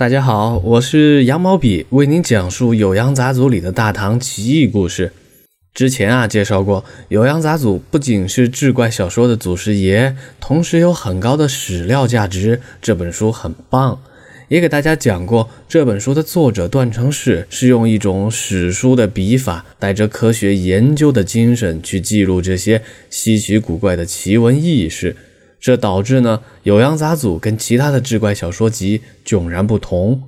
大家好，我是羊毛笔，为您讲述《酉阳杂族里的大唐奇异故事。之前啊，介绍过《酉阳杂族不仅是志怪小说的祖师爷，同时有很高的史料价值。这本书很棒，也给大家讲过，这本书的作者段成式是用一种史书的笔法，带着科学研究的精神去记录这些稀奇古怪的奇闻异事。这导致呢，《酉阳杂祖跟其他的志怪小说集迥然不同。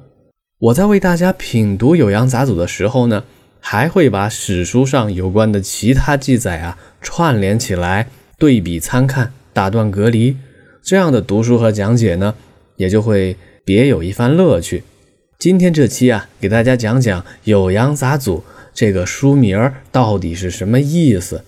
我在为大家品读《酉阳杂祖的时候呢，还会把史书上有关的其他记载啊串联起来，对比参看，打断隔离。这样的读书和讲解呢，也就会别有一番乐趣。今天这期啊，给大家讲讲《酉阳杂祖这个书名到底是什么意思。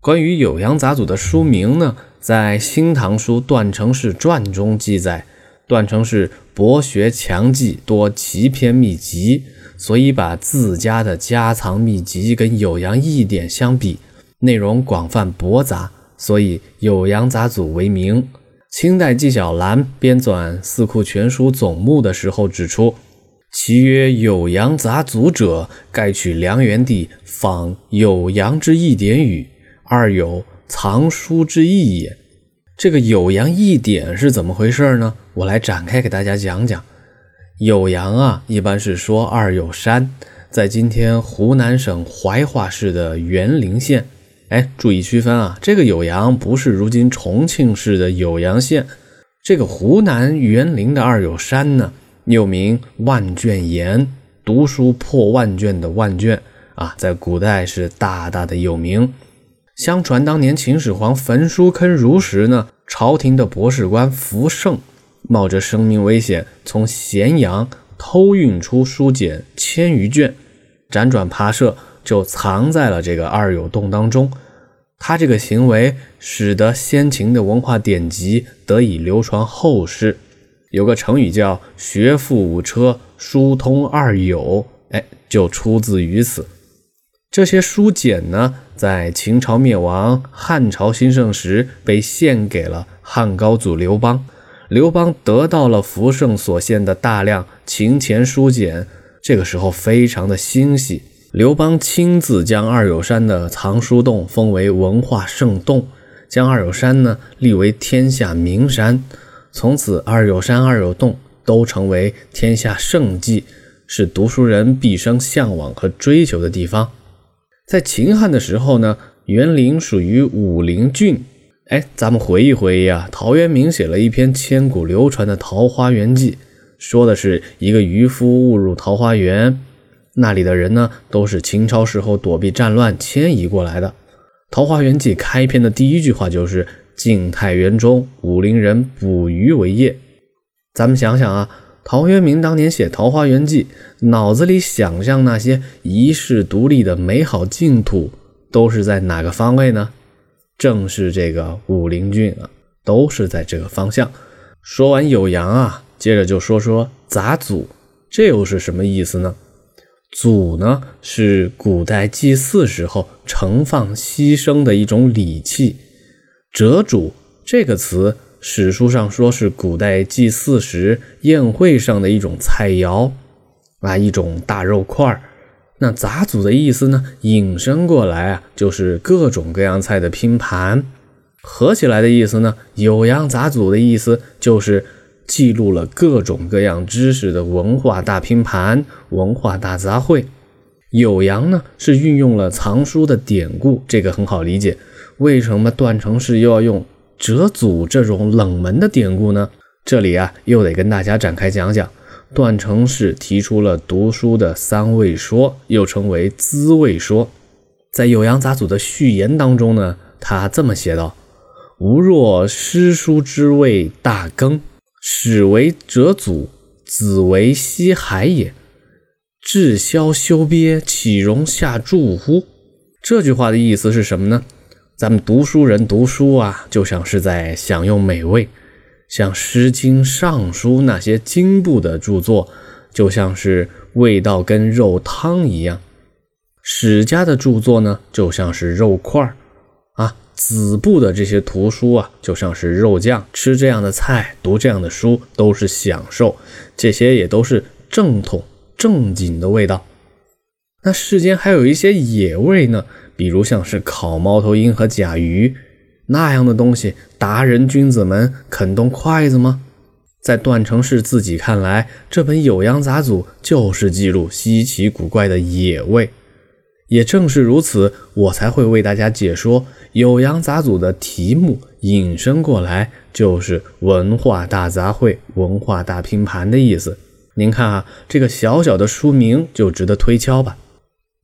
关于《酉阳杂祖的书名呢？在《新唐书·段成式传》中记载，段成式博学强记，多奇篇秘籍，所以把自家的家藏秘籍跟《酉阳异典》相比，内容广泛博杂，所以《酉阳杂祖》为名。清代纪晓岚编纂《四库全书总目》的时候指出，其曰《酉阳杂祖者，盖取梁元帝仿《酉阳之异典语》，二有。藏书之意也。这个酉阳一点是怎么回事呢？我来展开给大家讲讲。酉阳啊，一般是说二酉山，在今天湖南省怀化市的沅陵县。哎，注意区分啊，这个酉阳不是如今重庆市的酉阳县。这个湖南沅陵的二酉山呢，又名万卷岩，读书破万卷的万卷啊，在古代是大大的有名。相传当年秦始皇焚书坑儒时呢，朝廷的博士官福胜冒着生命危险从咸阳偷运出书简千余卷，辗转跋涉就藏在了这个二友洞当中。他这个行为使得先秦的文化典籍得以流传后世。有个成语叫“学富五车，书通二友”，哎，就出自于此。这些书简呢？在秦朝灭亡、汉朝兴盛时，被献给了汉高祖刘邦。刘邦得到了福圣所献的大量秦钱书简，这个时候非常的欣喜。刘邦亲自将二友山的藏书洞封为文化圣洞，将二友山呢立为天下名山。从此，二友山、二友洞都成为天下圣迹，是读书人毕生向往和追求的地方。在秦汉的时候呢，园林属于武陵郡。哎，咱们回忆回忆啊，陶渊明写了一篇千古流传的《桃花源记》，说的是一个渔夫误入桃花源，那里的人呢都是秦朝时候躲避战乱迁移过来的。《桃花源记》开篇的第一句话就是“晋太元中，武陵人捕鱼为业”。咱们想想啊。陶渊明当年写《桃花源记》，脑子里想象那些遗世独立的美好净土，都是在哪个方位呢？正是这个武陵郡啊，都是在这个方向。说完酉阳啊，接着就说说杂祖，这又是什么意思呢？祖呢，是古代祭祀时候盛放牺牲的一种礼器。折主这个词。史书上说是古代祭祀时宴会上的一种菜肴啊，一种大肉块儿。那杂组的意思呢，引申过来啊，就是各种各样菜的拼盘。合起来的意思呢，酉阳杂组的意思就是记录了各种各样知识的文化大拼盘、文化大杂烩。酉阳呢，是运用了藏书的典故，这个很好理解。为什么段成式又要用？折祖这种冷门的典故呢，这里啊又得跟大家展开讲讲。段成式提出了读书的三味说，又称为滋味说。在《酉阳杂祖的序言当中呢，他这么写道：“吾若诗书之谓大耕，始为折祖，子为西海也。至消修鳖，岂容下注乎？”这句话的意思是什么呢？咱们读书人读书啊，就像是在享用美味，像《诗经》《尚书》那些经部的著作，就像是味道跟肉汤一样；史家的著作呢，就像是肉块儿啊。子部的这些图书啊，就像是肉酱，吃这样的菜，读这样的书都是享受，这些也都是正统正经的味道。那世间还有一些野味呢，比如像是烤猫头鹰和甲鱼那样的东西，达人君子们肯动筷子吗？在段成式自己看来，这本《酉阳杂俎》就是记录稀奇古怪的野味。也正是如此，我才会为大家解说《酉阳杂俎》的题目，引申过来就是“文化大杂烩”“文化大拼盘”的意思。您看啊，这个小小的书名就值得推敲吧。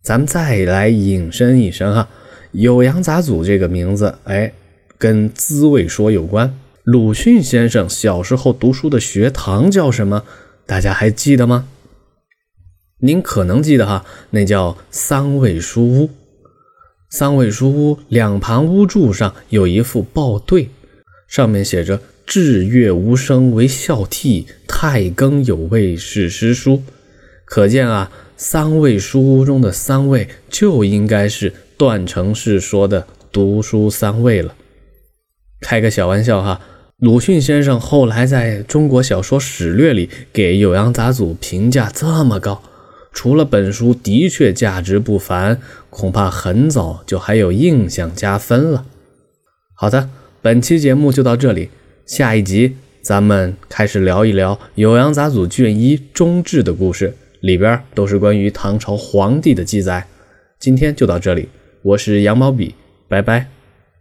咱们再来引申一申哈，《酉阳杂俎》这个名字，哎，跟滋味说有关。鲁迅先生小时候读书的学堂叫什么？大家还记得吗？您可能记得哈，那叫三味书屋。三味书屋两旁屋柱上有一副报对，上面写着“至月无声为孝悌，太庚有味是诗书”。可见啊，三味书屋中的三味就应该是段成式说的读书三味了。开个小玩笑哈。鲁迅先生后来在中国小说史略里给《酉阳杂俎》评价这么高，除了本书的确价值不凡，恐怕很早就还有印象加分了。好的，本期节目就到这里，下一集咱们开始聊一聊《酉阳杂俎》卷一中志的故事，里边都是关于唐朝皇帝的记载。今天就到这里，我是羊毛笔，拜拜。